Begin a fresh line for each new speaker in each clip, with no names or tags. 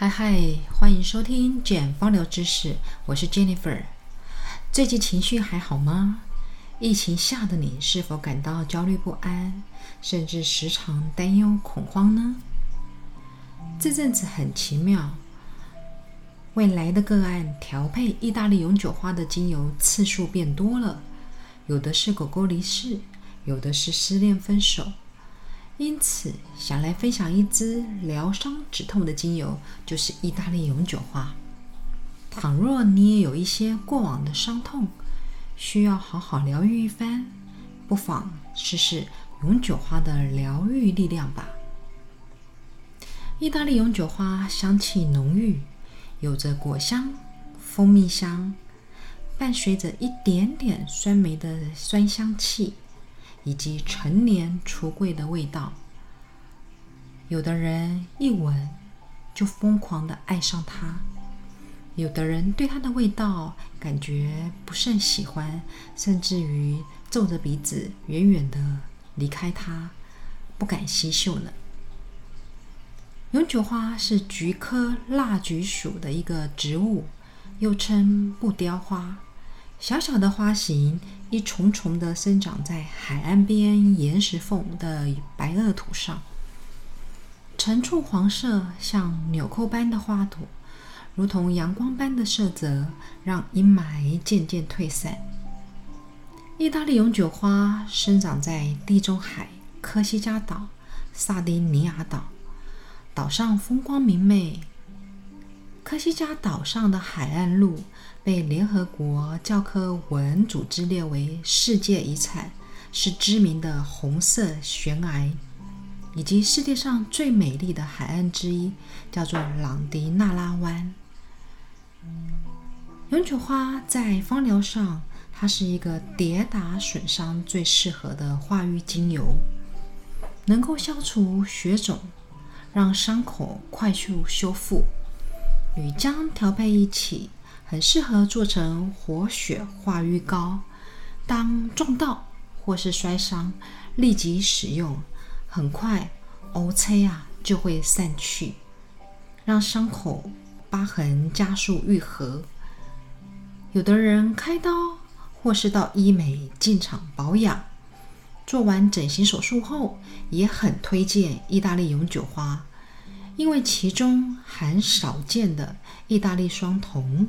嗨嗨，欢迎收听简芳疗知识，我是 Jennifer。最近情绪还好吗？疫情下的你是否感到焦虑不安，甚至时常担忧恐慌呢？这阵子很奇妙，未来的个案调配意大利永久花的精油次数变多了，有的是狗狗离世，有的是失恋分手。因此，想来分享一支疗伤止痛的精油，就是意大利永久花。倘若你也有一些过往的伤痛，需要好好疗愈一番，不妨试试永久花的疗愈力量吧。意大利永久花香气浓郁，有着果香、蜂蜜香，伴随着一点点酸梅的酸香气。以及陈年橱柜的味道，有的人一闻就疯狂的爱上它，有的人对它的味道感觉不甚喜欢，甚至于皱着鼻子远远的离开它，不敢吸嗅呢。永久花是菊科蜡菊属的一个植物，又称不雕花。小小的花型，一重重的生长在海岸边岩石缝的白垩土上，呈簇黄色，像纽扣般的花朵，如同阳光般的色泽，让阴霾渐渐退散。意大利永久花生长在地中海、科西嘉岛、萨丁尼亚岛，岛上风光明媚。科西嘉岛上的海岸路。被联合国教科文组织列为世界遗产，是知名的红色悬崖，以及世界上最美丽的海岸之一，叫做朗迪纳拉湾。永久花在芳疗上，它是一个跌打损伤最适合的化瘀精油，能够消除血肿，让伤口快速修复，与姜调配一起。很适合做成活血化瘀膏，当撞到或是摔伤，立即使用，很快 O C 啊就会散去，让伤口疤痕加速愈合。有的人开刀或是到医美进场保养，做完整形手术后，也很推荐意大利永久花，因为其中含少见的意大利双酮。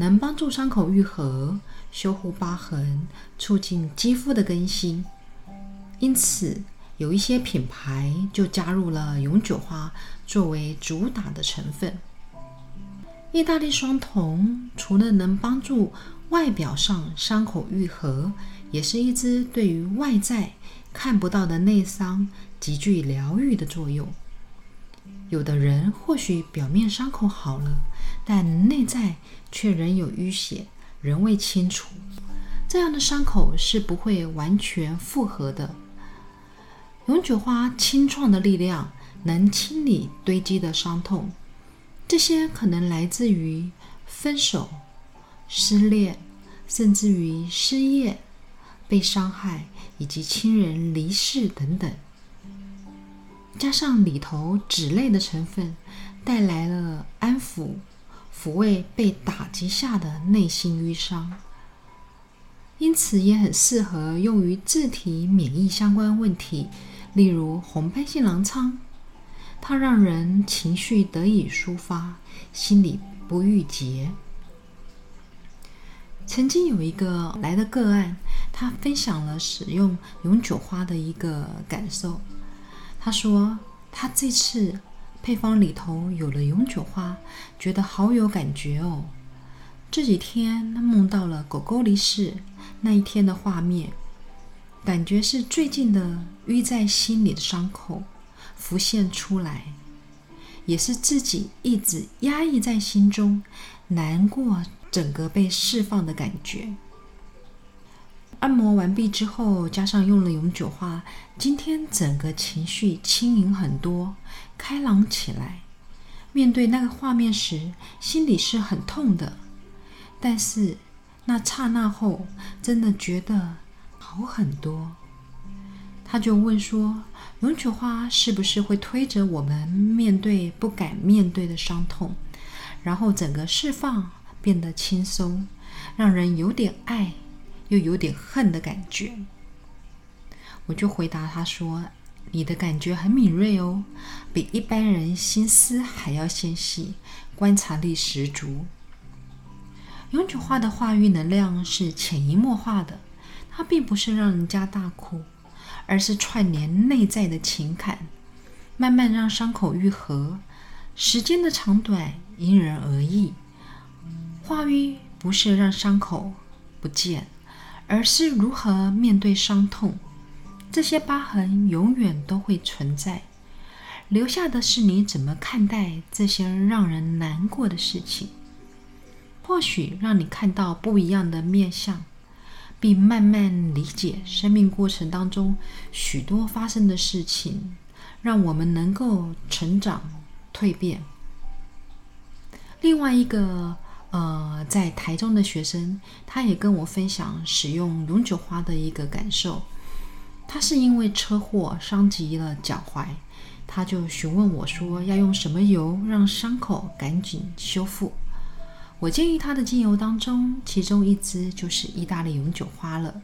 能帮助伤口愈合、修护疤痕、促进肌肤的更新，因此有一些品牌就加入了永久花作为主打的成分。意大利双酮除了能帮助外表上伤口愈合，也是一支对于外在看不到的内伤极具疗愈的作用。有的人或许表面伤口好了。但内在却仍有淤血，仍未清除，这样的伤口是不会完全复合的。永久花清创的力量能清理堆积的伤痛，这些可能来自于分手、失恋，甚至于失业、被伤害以及亲人离世等等。加上里头脂类的成分，带来了安抚。抚慰被打击下的内心淤伤，因此也很适合用于自体免疫相关问题，例如红斑性狼疮。它让人情绪得以抒发，心里不郁结。曾经有一个来的个案，他分享了使用永久花的一个感受。他说，他这次。配方里头有了永久花，觉得好有感觉哦。这几天他梦到了狗狗离世那一天的画面，感觉是最近的淤在心里的伤口浮现出来，也是自己一直压抑在心中难过，整个被释放的感觉。按摩完毕之后，加上用了永久花，今天整个情绪轻盈很多，开朗起来。面对那个画面时，心里是很痛的，但是那刹那后，真的觉得好很多。他就问说：“永久花是不是会推着我们面对不敢面对的伤痛，然后整个释放变得轻松，让人有点爱又有点恨的感觉？我就回答他说：“你的感觉很敏锐哦，比一般人心思还要纤细，观察力十足。永久花的话语能量是潜移默化的，它并不是让人家大哭，而是串联内在的情感，慢慢让伤口愈合。时间的长短因人而异，话语不是让伤口不见，而是如何面对伤痛。”这些疤痕永远都会存在，留下的是你怎么看待这些让人难过的事情。或许让你看到不一样的面相，并慢慢理解生命过程当中许多发生的事情，让我们能够成长蜕变。另外一个呃，在台中的学生，他也跟我分享使用永久花的一个感受。他是因为车祸伤及了脚踝，他就询问我说要用什么油让伤口赶紧修复。我建议他的精油当中，其中一支就是意大利永久花了。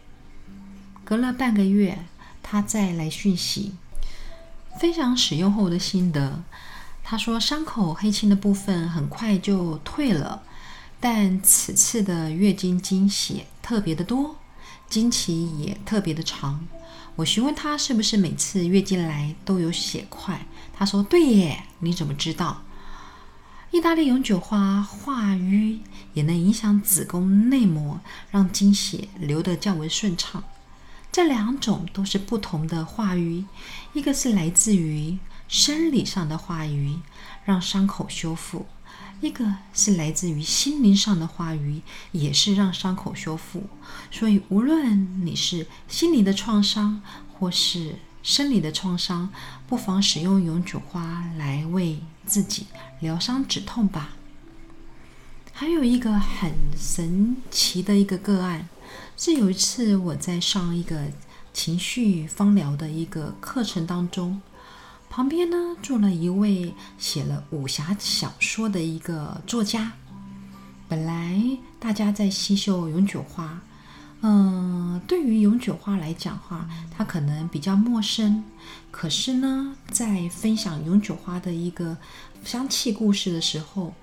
隔了半个月，他再来讯息，分享使用后的心得。他说伤口黑青的部分很快就退了，但此次的月经经血特别的多，经期也特别的长。我询问他是不是每次月经来都有血块，他说：“对耶，你怎么知道？”意大利永久花化瘀也能影响子宫内膜，让经血流得较为顺畅。这两种都是不同的化瘀，一个是来自于生理上的化瘀，让伤口修复。一个是来自于心灵上的话语，也是让伤口修复。所以，无论你是心灵的创伤，或是生理的创伤，不妨使用永久花来为自己疗伤止痛吧。还有一个很神奇的一个个案，是有一次我在上一个情绪芳疗的一个课程当中。旁边呢，坐了一位写了武侠小说的一个作家。本来大家在吸收永久花，嗯，对于永久花来讲话，他可能比较陌生。可是呢，在分享永久花的一个香气故事的时候，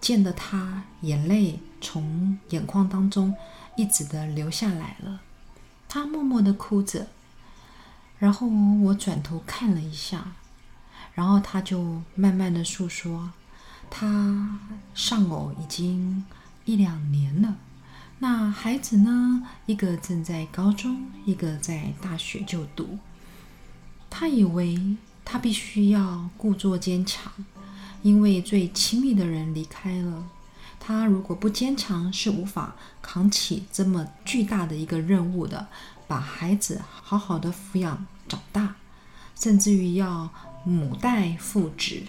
见得他眼泪从眼眶当中一直的流下来了。他默默的哭着，然后我转头看了一下。然后他就慢慢的诉说，他丧偶已经一两年了，那孩子呢，一个正在高中，一个在大学就读。他以为他必须要故作坚强，因为最亲密的人离开了，他如果不坚强，是无法扛起这么巨大的一个任务的，把孩子好好的抚养长大，甚至于要。母带父职，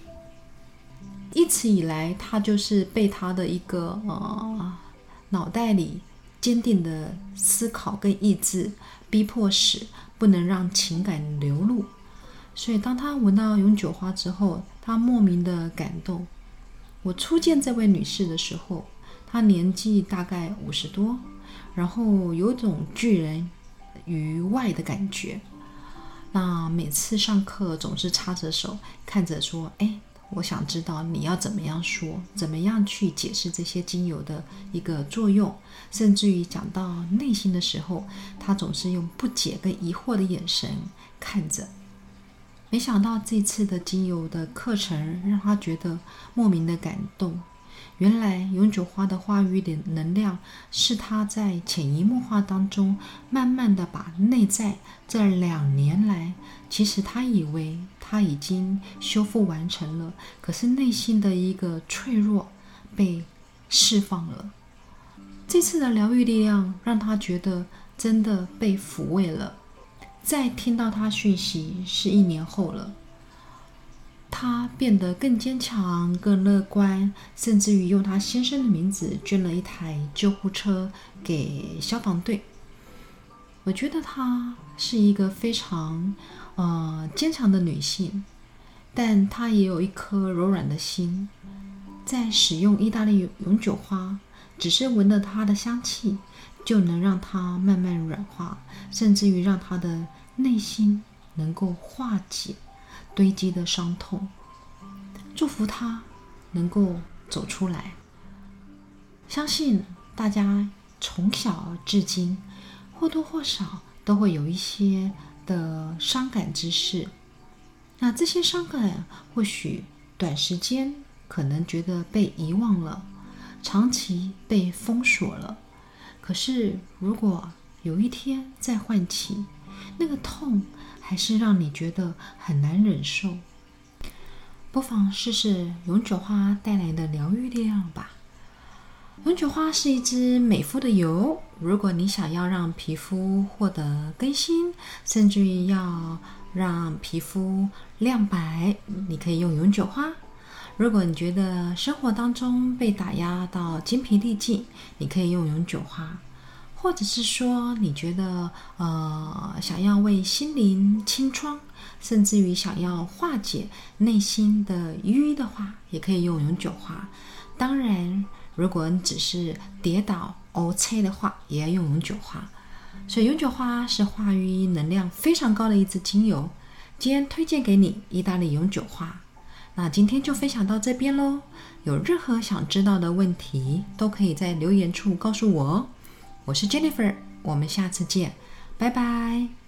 一直以来，他就是被他的一个呃脑袋里坚定的思考跟意志逼迫使不能让情感流露。所以，当他闻到永久花之后，他莫名的感动。我初见这位女士的时候，她年纪大概五十多，然后有种拒人于外的感觉。那每次上课总是插着手看着说：“哎，我想知道你要怎么样说，怎么样去解释这些精油的一个作用，甚至于讲到内心的时候，他总是用不解跟疑惑的眼神看着。没想到这次的精油的课程让他觉得莫名的感动。”原来永久花的话语的能量，是他在潜移默化当中，慢慢的把内在这两年来，其实他以为他已经修复完成了，可是内心的一个脆弱被释放了。这次的疗愈力量让他觉得真的被抚慰了。再听到他讯息是一年后了。他变得更坚强、更乐观，甚至于用他先生的名字捐了一台救护车给消防队。我觉得她是一个非常呃坚强的女性，但她也有一颗柔软的心。在使用意大利永久花，只是闻了它的香气，就能让它慢慢软化，甚至于让她的内心能够化解堆积的伤痛。祝福他能够走出来。相信大家从小至今或多或少都会有一些的伤感之事。那这些伤感或许短时间。可能觉得被遗忘了，长期被封锁了。可是，如果有一天再唤起，那个痛还是让你觉得很难忍受，不妨试试永久花带来的疗愈力量吧。永久花是一支美肤的油，如果你想要让皮肤获得更新，甚至于要让皮肤亮白，你可以用永久花。如果你觉得生活当中被打压到精疲力尽，你可以用永久花；或者是说你觉得呃想要为心灵清创，甚至于想要化解内心的淤的话，也可以用永久花。当然，如果你只是跌倒 OK 的话，也要用永久花。所以永久花是化瘀能量非常高的一支精油，今天推荐给你意大利永久花。那今天就分享到这边喽。有任何想知道的问题，都可以在留言处告诉我哦。我是 Jennifer，我们下次见，拜拜。